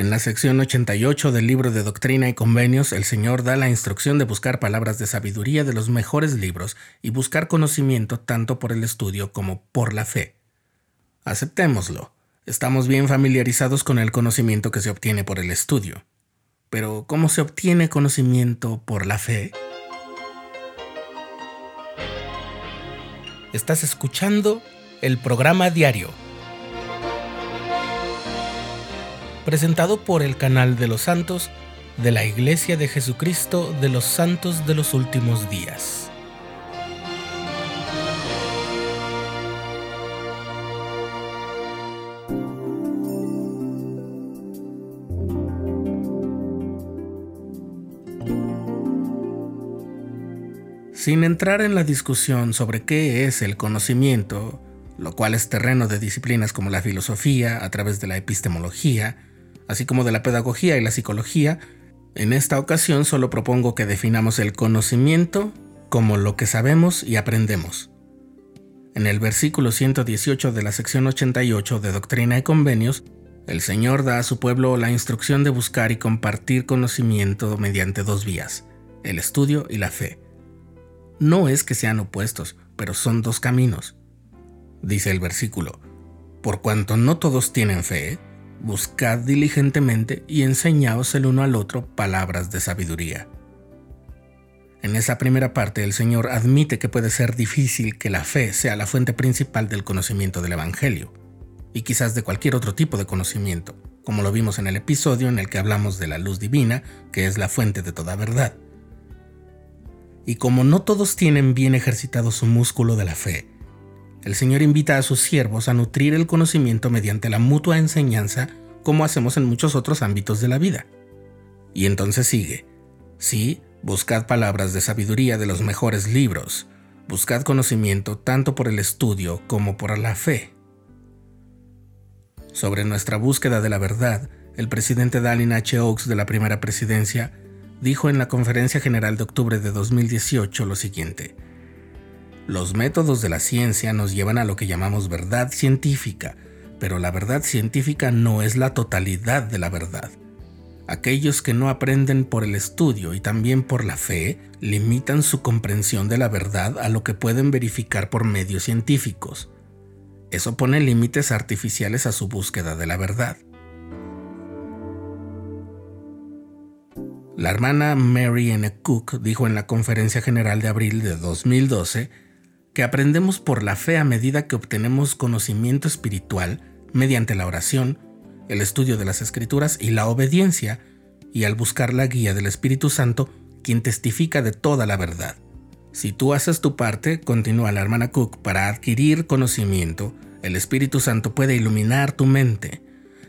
En la sección 88 del libro de Doctrina y Convenios, el Señor da la instrucción de buscar palabras de sabiduría de los mejores libros y buscar conocimiento tanto por el estudio como por la fe. Aceptémoslo. Estamos bien familiarizados con el conocimiento que se obtiene por el estudio. Pero, ¿cómo se obtiene conocimiento por la fe? Estás escuchando el programa diario presentado por el canal de los santos de la Iglesia de Jesucristo de los Santos de los Últimos Días. Sin entrar en la discusión sobre qué es el conocimiento, lo cual es terreno de disciplinas como la filosofía a través de la epistemología, así como de la pedagogía y la psicología, en esta ocasión solo propongo que definamos el conocimiento como lo que sabemos y aprendemos. En el versículo 118 de la sección 88 de Doctrina y Convenios, el Señor da a su pueblo la instrucción de buscar y compartir conocimiento mediante dos vías, el estudio y la fe. No es que sean opuestos, pero son dos caminos. Dice el versículo, por cuanto no todos tienen fe, buscad diligentemente y enseñaos el uno al otro palabras de sabiduría. En esa primera parte el Señor admite que puede ser difícil que la fe sea la fuente principal del conocimiento del Evangelio, y quizás de cualquier otro tipo de conocimiento, como lo vimos en el episodio en el que hablamos de la luz divina, que es la fuente de toda verdad. Y como no todos tienen bien ejercitado su músculo de la fe, el Señor invita a sus siervos a nutrir el conocimiento mediante la mutua enseñanza como hacemos en muchos otros ámbitos de la vida. Y entonces sigue, sí, buscad palabras de sabiduría de los mejores libros, buscad conocimiento tanto por el estudio como por la fe. Sobre nuestra búsqueda de la verdad, el presidente Dallin H. Oaks de la primera presidencia dijo en la Conferencia General de octubre de 2018 lo siguiente, los métodos de la ciencia nos llevan a lo que llamamos verdad científica, pero la verdad científica no es la totalidad de la verdad. Aquellos que no aprenden por el estudio y también por la fe limitan su comprensión de la verdad a lo que pueden verificar por medios científicos. Eso pone límites artificiales a su búsqueda de la verdad. La hermana Mary N. Cook dijo en la Conferencia General de abril de 2012 que aprendemos por la fe a medida que obtenemos conocimiento espiritual mediante la oración, el estudio de las escrituras y la obediencia, y al buscar la guía del Espíritu Santo, quien testifica de toda la verdad. Si tú haces tu parte, continúa la hermana Cook, para adquirir conocimiento, el Espíritu Santo puede iluminar tu mente.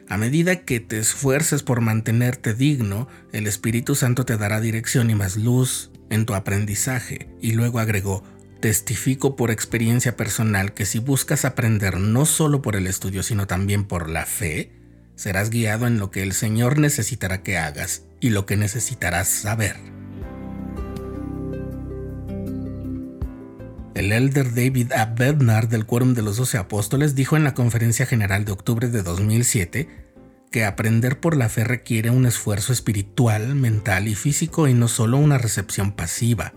A medida que te esfuerces por mantenerte digno, el Espíritu Santo te dará dirección y más luz en tu aprendizaje. Y luego agregó, Testifico por experiencia personal que si buscas aprender no solo por el estudio, sino también por la fe, serás guiado en lo que el Señor necesitará que hagas y lo que necesitarás saber. El elder David A. Bednar del Quórum de los Doce Apóstoles dijo en la Conferencia General de octubre de 2007 que aprender por la fe requiere un esfuerzo espiritual, mental y físico y no solo una recepción pasiva.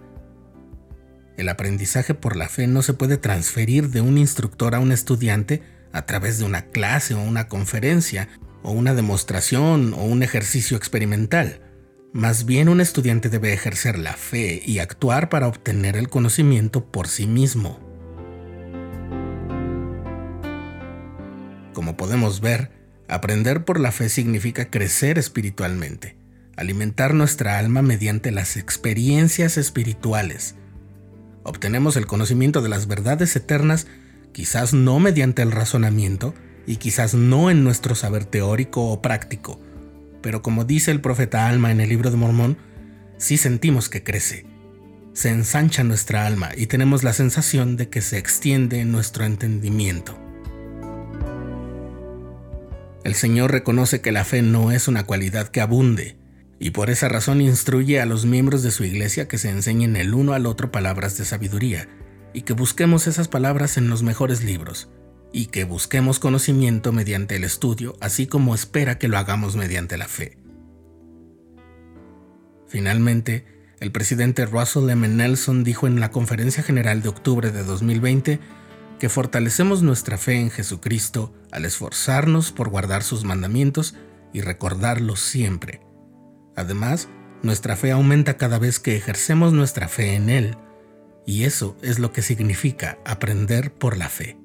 El aprendizaje por la fe no se puede transferir de un instructor a un estudiante a través de una clase o una conferencia o una demostración o un ejercicio experimental. Más bien un estudiante debe ejercer la fe y actuar para obtener el conocimiento por sí mismo. Como podemos ver, aprender por la fe significa crecer espiritualmente, alimentar nuestra alma mediante las experiencias espirituales, obtenemos el conocimiento de las verdades eternas, quizás no mediante el razonamiento y quizás no en nuestro saber teórico o práctico, pero como dice el profeta Alma en el libro de Mormón, sí sentimos que crece. Se ensancha nuestra alma y tenemos la sensación de que se extiende nuestro entendimiento. El Señor reconoce que la fe no es una cualidad que abunde, y por esa razón instruye a los miembros de su iglesia que se enseñen el uno al otro palabras de sabiduría, y que busquemos esas palabras en los mejores libros, y que busquemos conocimiento mediante el estudio, así como espera que lo hagamos mediante la fe. Finalmente, el presidente Russell M. Nelson dijo en la Conferencia General de octubre de 2020 que fortalecemos nuestra fe en Jesucristo al esforzarnos por guardar sus mandamientos y recordarlos siempre. Además, nuestra fe aumenta cada vez que ejercemos nuestra fe en Él, y eso es lo que significa aprender por la fe.